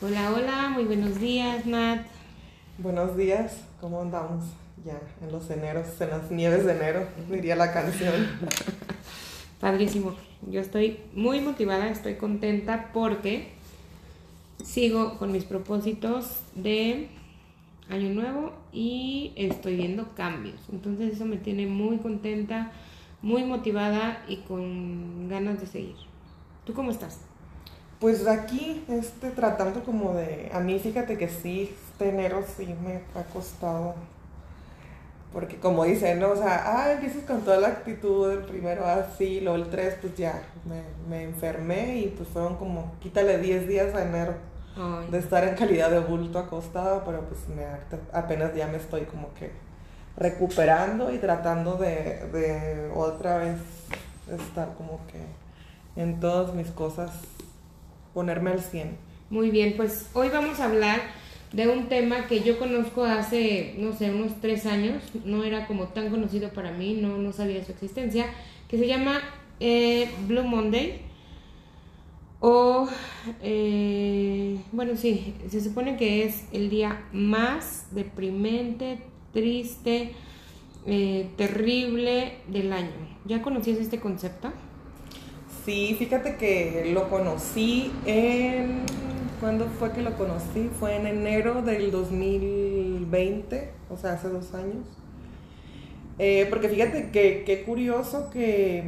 Hola, hola, muy buenos días, Nat. Buenos días, ¿cómo andamos? Ya, en los eneros, en las nieves de enero, diría la canción. Padrísimo. Yo estoy muy motivada, estoy contenta porque sigo con mis propósitos de año nuevo y estoy viendo cambios. Entonces eso me tiene muy contenta, muy motivada y con ganas de seguir. ¿Tú cómo estás? Pues aquí, este, tratando como de, a mí fíjate que sí, este enero sí me ha costado, porque como dicen, ¿no? O sea, ah, empiezas con toda la actitud, el primero así, luego el 3, pues ya, me, me enfermé y pues fueron como, quítale 10 días a enero Ay, de estar en calidad de bulto acostado, pero pues me, apenas ya me estoy como que recuperando y tratando de, de otra vez estar como que en todas mis cosas, ponerme al 100. Muy bien, pues hoy vamos a hablar de un tema que yo conozco hace, no sé, unos tres años, no era como tan conocido para mí, no, no sabía su existencia, que se llama eh, Blue Monday. O, eh, bueno, sí, se supone que es el día más deprimente, triste, eh, terrible del año. ¿Ya conocías este concepto? Sí, fíjate que lo conocí en... ¿Cuándo fue que lo conocí? Fue en enero del 2020, o sea, hace dos años. Eh, porque fíjate que qué curioso que,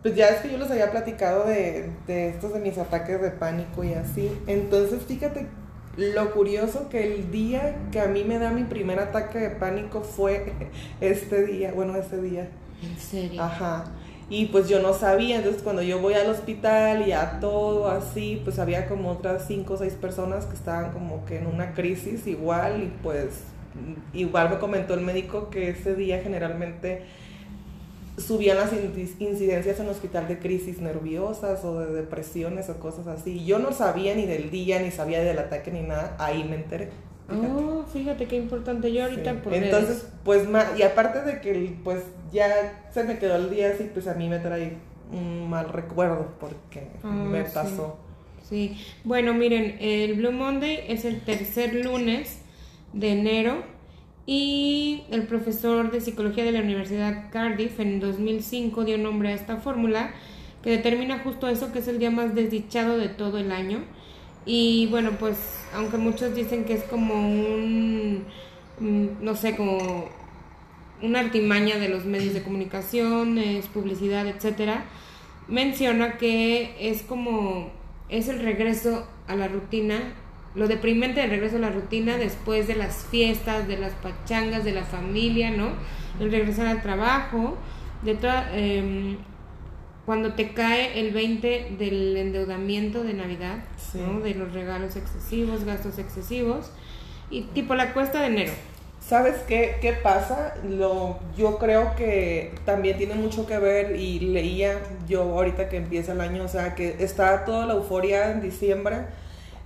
pues ya es que yo les había platicado de, de estos de mis ataques de pánico y así. Entonces, fíjate lo curioso que el día que a mí me da mi primer ataque de pánico fue este día, bueno, ese día. ¿En serio? Ajá. Y pues yo no sabía, entonces cuando yo voy al hospital y a todo así, pues había como otras cinco o seis personas que estaban como que en una crisis igual y pues igual me comentó el médico que ese día generalmente subían las incidencias en el hospital de crisis nerviosas o de depresiones o cosas así. Yo no sabía ni del día, ni sabía del ataque ni nada, ahí me enteré. Fíjate. Oh, fíjate qué importante. Yo ahorita Sí. por Entonces, pues, y aparte de que, pues, ya se me quedó el día así, pues a mí me trae un mal recuerdo porque Ah, me sí. pasó. Sí, bueno, miren, el Blue Monday es el tercer lunes de enero y el profesor de psicología de la Universidad Cardiff en 2005 dio nombre a esta fórmula que determina justo eso, que es el día más desdichado de todo el año. Y bueno, pues aunque muchos dicen que es como un, mm, no sé, como una artimaña de los medios de comunicación, es publicidad, etcétera, menciona que es como es el regreso a la rutina, lo deprimente del regreso a la rutina después de las fiestas, de las pachangas, de la familia, ¿no? El regresar al trabajo, de toda em, cuando te cae el 20 del endeudamiento de Navidad, Sí. ¿no? De los regalos excesivos, gastos excesivos y tipo la cuesta de enero. ¿Sabes qué, qué pasa? Lo, yo creo que también tiene mucho que ver y leía yo ahorita que empieza el año, o sea, que está toda la euforia en diciembre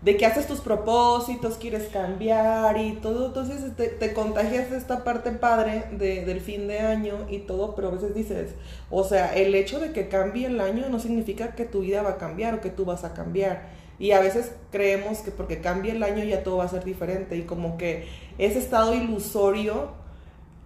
de que haces tus propósitos, quieres cambiar y todo, entonces te, te contagias de esta parte padre de, del fin de año y todo, pero a veces dices, o sea, el hecho de que cambie el año no significa que tu vida va a cambiar o que tú vas a cambiar. Y a veces creemos que porque cambie el año ya todo va a ser diferente y como que ese estado ilusorio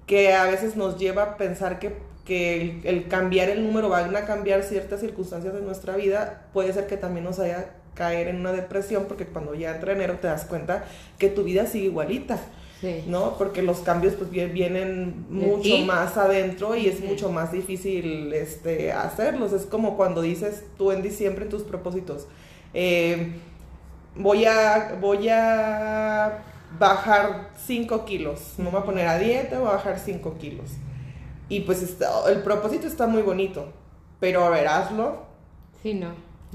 que a veces nos lleva a pensar que, que el, el cambiar el número van a cambiar ciertas circunstancias de nuestra vida, puede ser que también nos haya caer en una depresión porque cuando ya entra enero te das cuenta que tu vida sigue igualita, Sí. ¿no? Porque los cambios pues vie- vienen ¿De mucho más adentro y es mucho más difícil este, hacerlos. Es como cuando dices tú en diciembre tus propósitos, eh, voy a, voy a bajar 5 kilos, no me voy a poner a dieta, voy a bajar 5 kilos. Y pues está- el propósito está muy bonito, pero a ver, hazlo. Sí, no.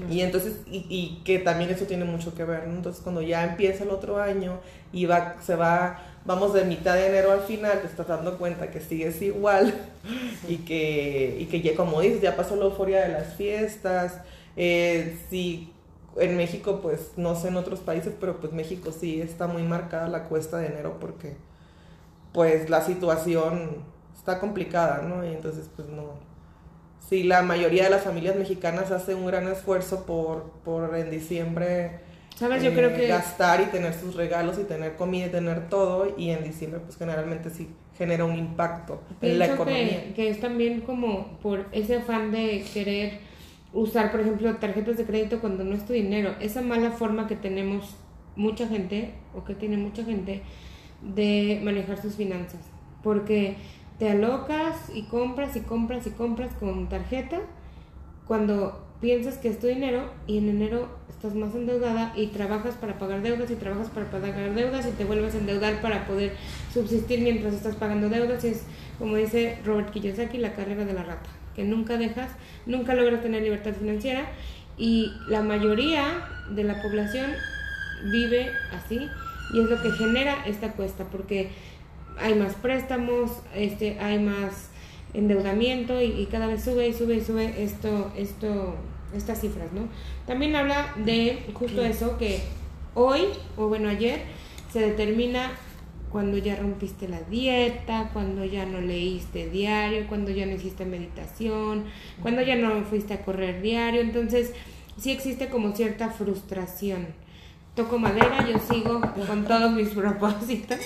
Y entonces, y, y que también eso tiene mucho que ver, ¿no? Entonces cuando ya empieza el otro año y va, se va, vamos de mitad de enero al final, te estás dando cuenta que sigues igual y que, y que ya, como dices, ya pasó la euforia de las fiestas, eh, sí, en México, pues no sé en otros países, pero pues México sí está muy marcada la cuesta de enero porque pues la situación está complicada, ¿no? Y entonces pues no. Sí, la mayoría de las familias mexicanas hace un gran esfuerzo por, por en diciembre ¿Sabes? Yo creo eh, que... gastar y tener sus regalos y tener comida y tener todo y en diciembre pues generalmente sí genera un impacto en la economía. que, que es también como por ese afán de querer usar, por ejemplo, tarjetas de crédito cuando no es tu dinero. Esa mala forma que tenemos mucha gente, o que tiene mucha gente, de manejar sus finanzas. Porque te alocas y compras y compras y compras con tarjeta cuando piensas que es tu dinero y en enero estás más endeudada y trabajas para pagar deudas y trabajas para pagar deudas y te vuelves a endeudar para poder subsistir mientras estás pagando deudas. Y es como dice Robert Kiyosaki la carrera de la rata que nunca dejas nunca logras tener libertad financiera y la mayoría de la población vive así y es lo que genera esta cuesta porque hay más préstamos este hay más endeudamiento y, y cada vez sube y sube y sube esto esto estas cifras, ¿no? También habla de justo eso, que hoy, o bueno, ayer, se determina cuando ya rompiste la dieta, cuando ya no leíste diario, cuando ya no hiciste meditación, cuando ya no fuiste a correr diario. Entonces, sí existe como cierta frustración. Toco madera, yo sigo con todos mis propósitos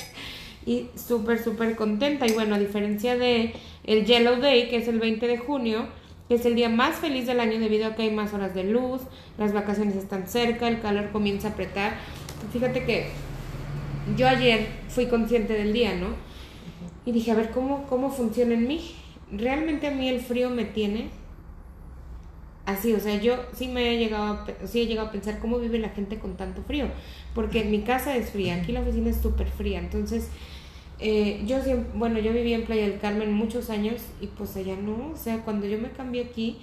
y súper, súper contenta. Y bueno, a diferencia de el Yellow Day, que es el 20 de junio, que es el día más feliz del año debido a que hay más horas de luz, las vacaciones están cerca, el calor comienza a apretar. Fíjate que yo ayer fui consciente del día, ¿no? Y dije, a ver, ¿cómo, cómo funciona en mí? Realmente a mí el frío me tiene así, o sea, yo sí me he llegado sí he llegado a pensar cómo vive la gente con tanto frío, porque en mi casa es fría, aquí la oficina es súper fría, entonces eh, yo siempre, bueno, yo viví en Playa del Carmen muchos años y pues allá no, o sea, cuando yo me cambié aquí,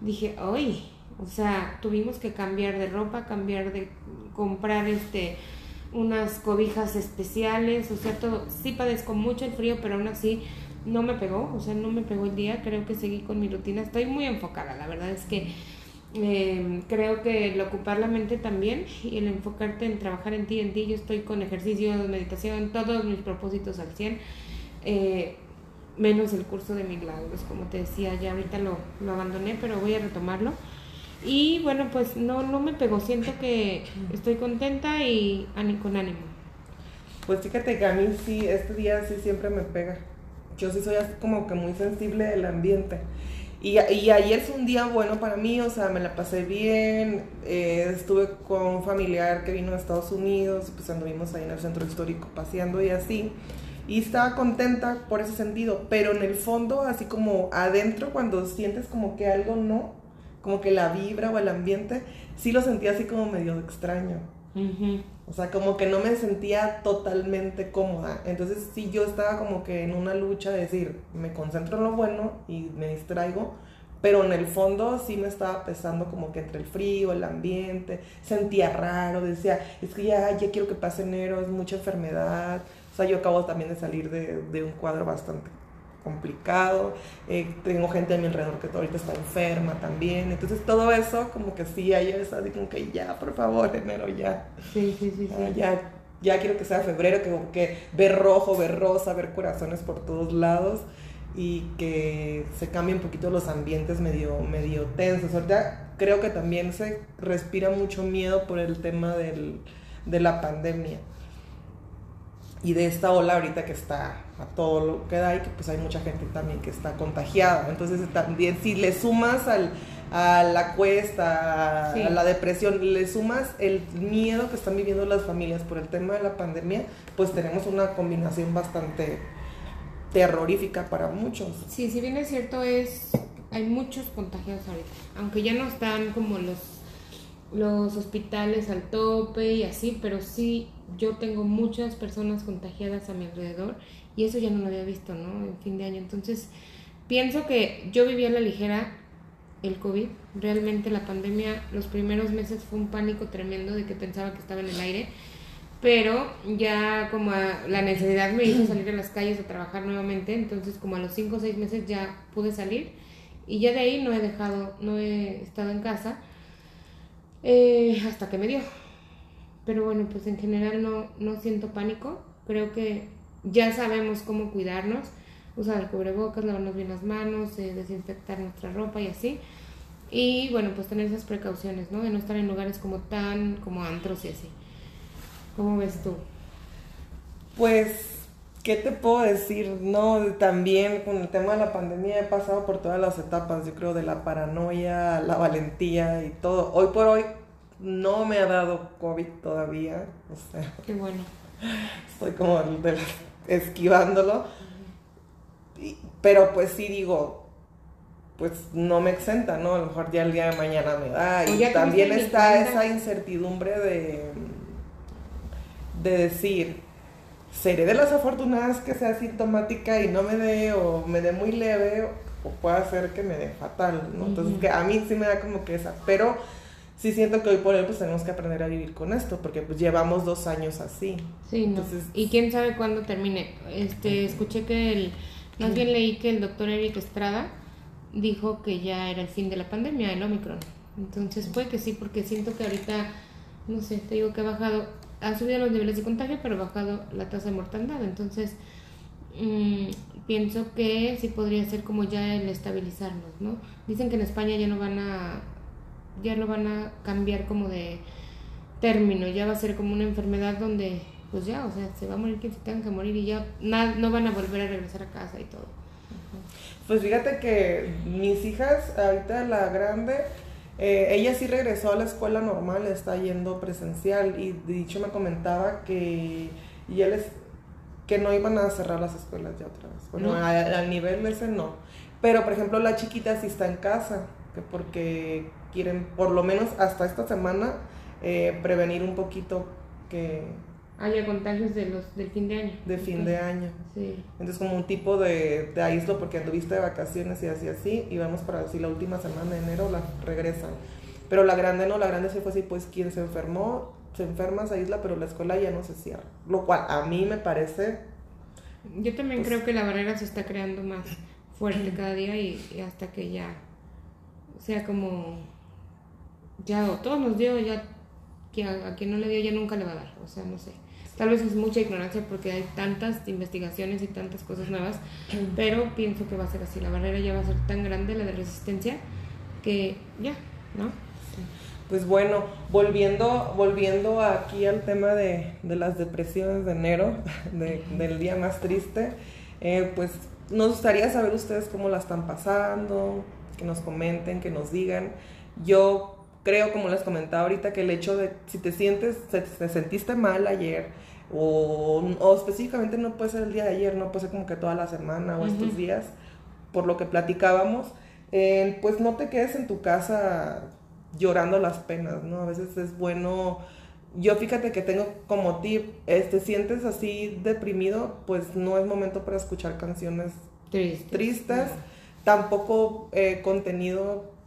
dije, ay, o sea, tuvimos que cambiar de ropa, cambiar de comprar este unas cobijas especiales, o sea, todo, sí padezco mucho el frío, pero aún así no me pegó, o sea, no me pegó el día, creo que seguí con mi rutina, estoy muy enfocada, la verdad es que eh, creo que el ocupar la mente también y el enfocarte en trabajar en ti, en ti, yo estoy con ejercicio, meditación, todos mis propósitos al 100, eh, menos el curso de milagros, como te decía, ya ahorita lo, lo abandoné, pero voy a retomarlo. Y bueno, pues no, no me pegó, siento que estoy contenta y con ánimo. Pues fíjate que a mí sí, este día sí siempre me pega. Yo sí soy así como que muy sensible del ambiente. Y, ayer fue un día bueno para mí, o sea, me la pasé bien, eh, estuve con un familiar que vino de Estados Unidos, pues anduvimos ahí en el centro histórico paseando y así. Y estaba contenta por ese sentido, pero en el fondo, así como adentro, cuando sientes como que algo no, como que la vibra o el ambiente, sí lo sentía así como medio extraño. Ujú. O sea, como que no me sentía totalmente cómoda. Entonces sí, yo estaba como que en una lucha de decir, me concentro en lo bueno y me distraigo, pero en el fondo sí me estaba pesando como que entre el frío, el ambiente, sentía raro, decía, es que ya, ya quiero que pase enero, es mucha enfermedad. O sea, yo acabo también de salir de, de un cuadro bastante complicado, eh, tengo gente a mi alrededor que ahorita está enferma también, entonces todo eso como que sí, estaba así como que ya, por favor, enero ya. Sí, sí, sí, sí. Ah, ya, ya quiero que sea febrero, que, que ver rojo, ver rosa, ver corazones por todos lados y que se cambien un poquito los ambientes medio, medio tensos. Ahorita creo que también se respira mucho miedo por el tema del, de la pandemia y de esta ola ahorita que está a todo lo que da y que pues hay mucha gente también que está contagiada. Entonces también si le sumas al, a la cuesta, a, Sí. a la depresión, le sumas el miedo que están viviendo las familias por el tema de la pandemia, pues tenemos una combinación bastante terrorífica para muchos. Sí, si bien es cierto, es hay muchos contagiados ahorita, aunque ya no están como los los hospitales al tope y así, pero sí yo tengo muchas personas contagiadas a mi alrededor y eso ya no lo había visto, ¿no? En fin de año. Entonces, pienso que yo vivía a la ligera el COVID. Realmente la pandemia, los primeros meses fue un pánico tremendo de que pensaba que estaba en el aire. Pero ya como la necesidad me hizo salir a las calles a trabajar nuevamente, entonces como a los 5 o 6 meses ya pude salir y ya de ahí no he dejado, no he estado en casa eh, hasta que me dio. Pero bueno, pues en general no, no siento pánico, creo que ya sabemos cómo cuidarnos, usar el cubrebocas, lavarnos bien las manos, eh, desinfectar nuestra ropa y así. Y bueno, pues tener esas precauciones, ¿no? De no estar en lugares como tan, como antros y así. ¿Cómo ves tú? Pues ¿Qué te puedo decir? No, también con el tema de la pandemia he pasado por todas las etapas, yo creo, de la paranoia, la valentía y todo. Hoy por hoy no me ha dado COVID todavía, o sea. Qué bueno. Estoy como esquivándolo. pero pues sí digo, pues no me exenta, ¿no? A lo mejor ya el día de mañana me da. Y también está esa incertidumbre de, de decir, seré de las afortunadas que sea sintomática y no me dé o me dé muy leve o puede ser que me dé fatal, ¿no? Entonces, que a mí sí me da como que esa, pero sí siento que hoy por hoy pues tenemos que aprender a vivir con esto, porque pues llevamos dos años así. Sí, Entonces, y quién sabe cuándo termine. Este, escuché que el, más bien leí que el doctor Eric Estrada dijo que ya era el fin de la pandemia, el Omicron. Entonces puede que sí, porque siento que ahorita, no sé, te digo que ha bajado ha subido los niveles de contagio, pero ha bajado la tasa de mortandad. Entonces, mm, pienso que sí podría ser como ya el estabilizarnos, ¿no? Dicen que en España ya no van a, ya no van a cambiar como de término, ya va a ser como una enfermedad donde, pues ya, o sea, se va a morir quien se tenga que morir y ya no van a volver a regresar a casa y todo. Pues fíjate que mis hijas, ahorita la grande, eh, ella sí regresó a la escuela normal, está yendo presencial y dicho me comentaba que ya les que no iban a cerrar las escuelas ya otra vez. Bueno, al nivel ese no. Pero por ejemplo la chiquita sí está en casa, que porque quieren por lo menos hasta esta semana eh, prevenir un poquito que haya contagios de los del fin de año. De fin de año. Sí. Entonces como un tipo de, de aíslo porque anduviste de vacaciones y así así y vamos para así la última semana de enero la regresan. Pero la grande no, la grande sí fue así, pues quien se enfermó, se enferma, se aísla, pero la escuela ya no se cierra. Lo cual a mí me parece... Yo también pues creo que la barrera se está creando más fuerte cada día y, hasta que ya sea como ya todos nos dio ya que a, a, quien no le dio ya nunca le va a dar o sea no sé Tal vez es mucha ignorancia porque hay tantas investigaciones y tantas cosas nuevas, pero pienso que va a ser así. La barrera ya va a ser tan grande, la de resistencia, que ya, ¿no? Pues bueno, volviendo, volviendo aquí al tema de, las depresiones de enero, del día más triste, eh, pues nos gustaría saber ustedes cómo la están pasando, que nos comenten, que nos digan. Yo creo, como les comentaba ahorita, que el hecho de si te sientes, te sentiste mal ayer, o, o, específicamente no puede ser el día de ayer, no puede ser como que toda la semana o estos días, por lo que platicábamos, eh, pues no te quedes en tu casa llorando las penas, ¿no? A veces es bueno, yo fíjate que tengo como tip, te sientes así deprimido, pues no es momento para escuchar canciones tristes, tampoco eh, contenido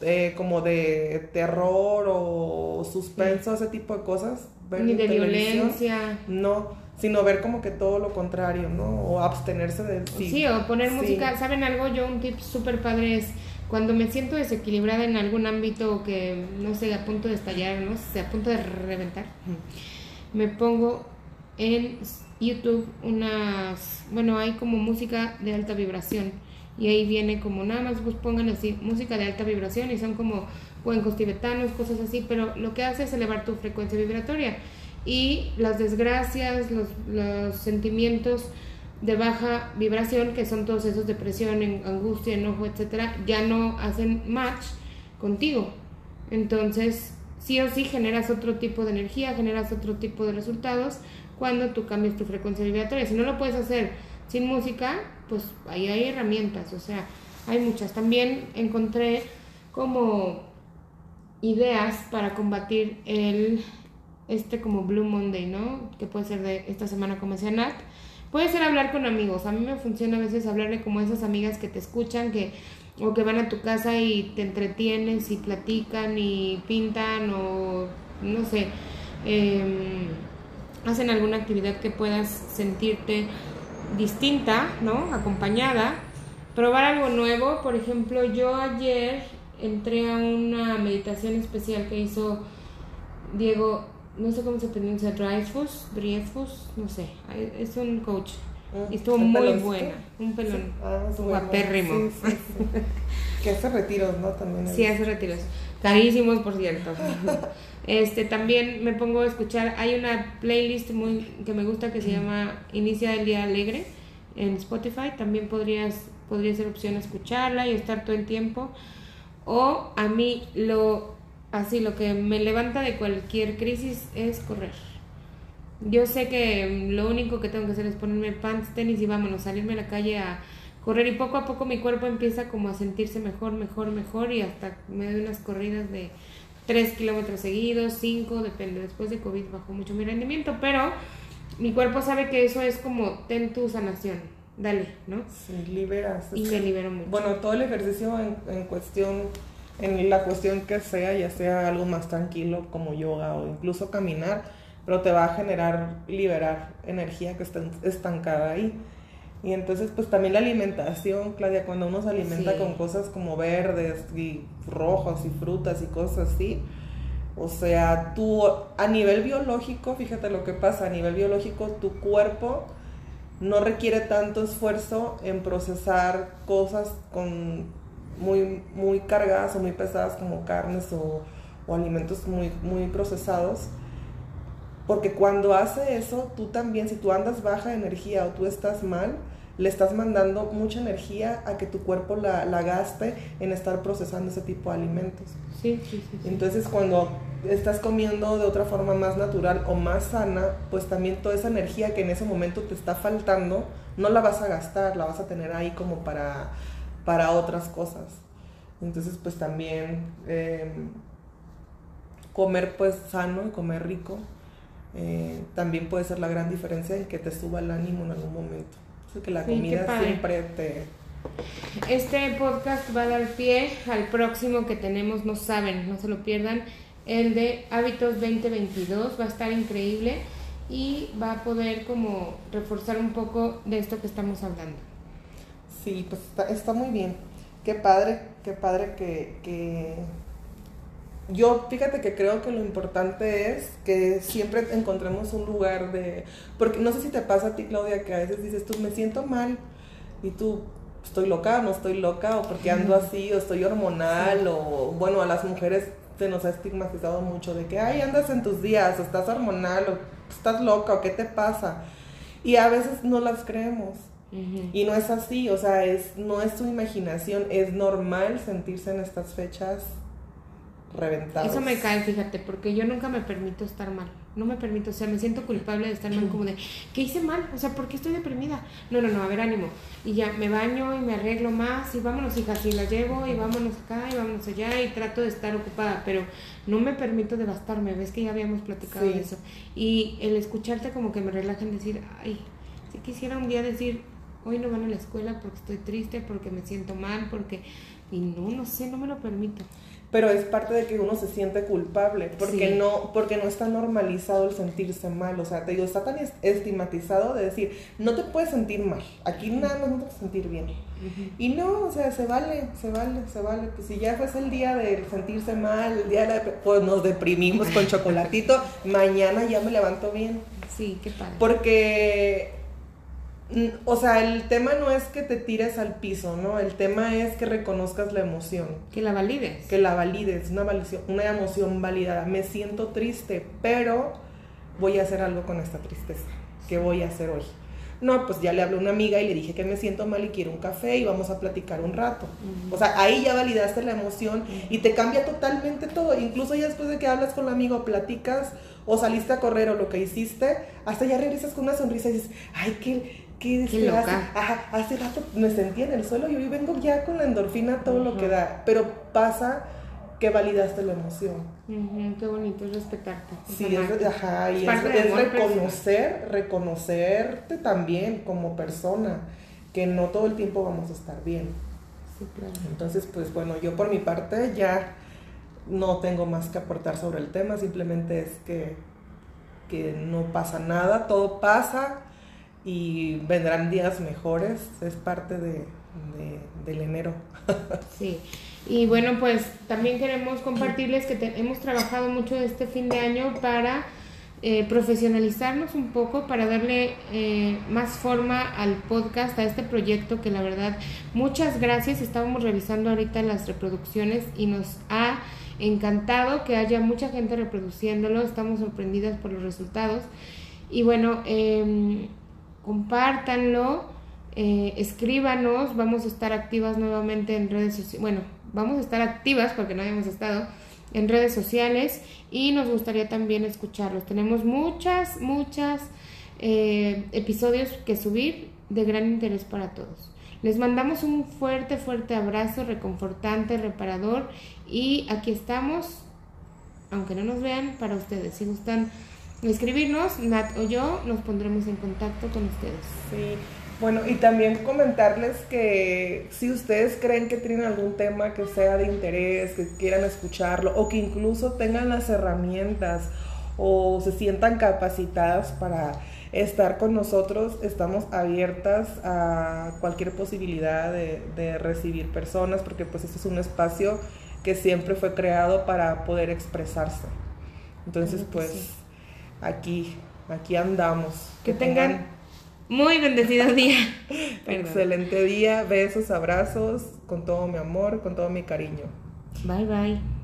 eh, como de terror o suspenso, ese tipo de cosas ni de violencia. No, sino ver como que todo lo contrario, ¿no? O abstenerse de... Sí, sí o poner música. ¿Saben algo? Yo un tip súper padre es cuando me siento desequilibrada en algún ámbito que, no sé, a punto de estallar, no sé, a punto de reventar, me pongo en YouTube unas, bueno, hay como música de alta vibración y ahí viene como nada más pues pongan así música de alta vibración y son como cuencos tibetanos, cosas así, pero lo que hace es elevar tu frecuencia vibratoria y las desgracias, los, los sentimientos de baja vibración, que son todos esos depresión, angustia, enojo, etcétera, ya no hacen match contigo. Entonces, sí o sí generas otro tipo de energía, generas otro tipo de resultados cuando tú cambias tu frecuencia vibratoria. Si no lo puedes hacer sin música, pues ahí hay herramientas, o sea, hay muchas. También encontré como ideas para combatir el este como Blue Monday, ¿no? Que puede ser de esta semana como decía Nat. Puede ser hablar con amigos. A mí me funciona a veces hablarle como esas amigas que te escuchan, que o que van a tu casa y te entretienes y platican y pintan o no sé, em, hacen alguna actividad que puedas sentirte distinta, ¿no? Acompañada. Probar algo nuevo. Por ejemplo, yo ayer entré a una meditación especial que hizo Diego, no sé cómo se pronuncia, Dreyfus, Dreyfus, no sé, es un coach. Ah, y estuvo muy buena, un pelón, ah, guapérrimo. Que hace retiros, ¿no? También. Sí, hace retiros. Carísimos, por cierto. Este, también me pongo a escuchar, hay una playlist muy que me gusta que se llama Inicia el día alegre en Spotify, también podrías podría ser opción escucharla y estar todo el tiempo. O a mí lo así lo que me levanta de cualquier crisis es correr. Yo sé que lo único que tengo que hacer es ponerme pants, tenis y vámonos, salirme a la calle a correr y poco a poco mi cuerpo empieza como a sentirse mejor, mejor, mejor y hasta me doy unas corridas de 3 kilómetros seguidos, 5, depende. Después de COVID bajó mucho mi rendimiento, pero mi cuerpo sabe que eso es como ten tu sanación, dale, ¿no? Sí, liberas. Y me libero mucho. Bueno, todo el ejercicio en, en cuestión, en la cuestión que sea, ya sea algo más tranquilo como yoga o incluso caminar, pero te va a generar liberar energía que está estancada ahí. Y entonces, pues también la alimentación, Claudia, cuando uno se alimenta Sí. con cosas como verdes y rojos y frutas y cosas así, o sea, tú a nivel biológico, fíjate lo que pasa, a nivel biológico tu cuerpo no requiere tanto esfuerzo en procesar cosas con muy, muy cargadas o muy pesadas como carnes o, o alimentos muy, muy procesados. Porque cuando hace eso, tú también, si tú andas baja de energía o tú estás mal, le estás mandando mucha energía a que tu cuerpo la, la gaste en estar procesando ese tipo de alimentos. Sí, sí, sí. sí. Entonces cuando estás comiendo de otra forma más natural o más sana, pues también toda esa energía que en ese momento te está faltando, no la vas a gastar, la vas a tener ahí como para, para otras cosas. Entonces pues también eh, comer pues sano y comer rico eh, también puede ser la gran diferencia en que te suba el ánimo en algún momento. Así que la Sí, comida siempre te... Este podcast va a dar pie al próximo que tenemos, no saben, no se lo pierdan, el de Hábitos 2022, va a estar increíble y va a poder como reforzar un poco de esto que estamos hablando. Sí, pues está, está muy bien. Qué padre, qué padre que, que... Yo, fíjate que creo que lo importante es que siempre encontremos un lugar de... Porque no sé si te pasa a ti, Claudia, que a veces dices, tú me siento mal y tú, estoy loca o no estoy loca, o porque ando así, o estoy hormonal, o bueno, a las mujeres se nos ha estigmatizado mucho de que, ay, andas en tus días, o estás hormonal, o estás loca, o qué te pasa. Y a veces no las creemos. Y no es así, o sea, es, no es tu imaginación, es normal sentirse en estas fechas reventadas. Eso me cae, fíjate, porque yo nunca me permito estar mal. No me permito, o sea, me siento culpable de estar mal, como de, ¿qué hice mal? O sea, ¿por qué estoy deprimida? No, no, no, a ver, ánimo. Y ya me baño y me arreglo más y vámonos, hijas, y la llevo y vámonos acá y vámonos allá y trato de estar ocupada, pero no me permito devastarme. Ves que ya habíamos platicado Sí. de eso. Y el escucharte como que me relaja en decir, ay, si quisiera un día decir, hoy no van a la escuela porque estoy triste, porque me siento mal, porque... Y no, no sé, no me lo permito. Pero es parte de que uno se siente culpable, porque Sí. no, porque no está normalizado el sentirse mal. O sea, te digo, está tan es- estigmatizado de decir, no te puedes sentir mal, aquí nada más no te puedes sentir bien. Y no, o sea, se vale, se vale, se vale. Pues si ya fuese el día de sentirse mal, el día de la pues nos deprimimos con chocolatito, mañana ya me levanto bien. Sí, qué padre. Porque, o sea, el tema no es que te tires al piso, ¿no? El tema es que reconozcas la emoción, Que la valides. que la valides, una, una emoción validada. Me siento triste, pero voy a hacer algo con esta tristeza. ¿Qué voy a hacer hoy? No, pues ya le hablé a una amiga y le dije que me siento mal y quiero un café y vamos a platicar un rato. O sea, ahí ya validaste la emoción y te cambia totalmente todo. Incluso ya después de que hablas con el amigo, platicas o saliste a correr o lo que hiciste, hasta ya regresas con una sonrisa y dices, ay, qué, qué, Qué este, hace, loca. ajá, hace rato me sentía en el suelo y hoy vengo ya con la endorfina todo lo Ujú. que da. Pero pasa que validaste la emoción. Ujú, qué bonito es respetarte. Sí, es es, amarte. ajá, y Es es, es reconocer, reconocerte también como persona, que no todo el tiempo vamos a estar bien. Sí, claro. Entonces, pues bueno, yo por mi parte ya no tengo más que aportar sobre el tema, simplemente es que, que no pasa nada, todo pasa y vendrán días mejores, es parte de, de- del enero. Sí. Y bueno, pues también queremos compartirles que te- hemos trabajado mucho este fin de año para eh, profesionalizarnos un poco para darle eh, más forma al podcast, a este proyecto que la verdad, muchas gracias. Estábamos revisando ahorita las reproducciones y nos ha encantado que haya mucha gente reproduciéndolo. Estamos sorprendidas por los resultados. Y bueno, eh, compártanlo. Eh, escríbanos, vamos a estar activas nuevamente en redes sociales, bueno, vamos a estar activas porque no habíamos estado en redes sociales y nos gustaría también escucharlos. Tenemos muchas, muchas eh, episodios que subir de gran interés para todos. Les mandamos un fuerte, fuerte abrazo, reconfortante, reparador y aquí estamos, aunque no nos vean, para ustedes. Si gustan escribirnos, Nat o yo nos pondremos en contacto con ustedes. Sí. Bueno, y también comentarles que si ustedes creen que tienen algún tema que sea de interés, que quieran escucharlo, o que incluso tengan las herramientas o se sientan capacitadas para estar con nosotros, estamos abiertas a cualquier posibilidad de, recibir personas, porque pues este es un espacio que siempre fue creado para poder expresarse. Entonces, pues aquí, aquí andamos. Que, tengan muy bendecido día. Excelente día, besos, abrazos, con todo mi amor, con todo mi cariño. Bye bye.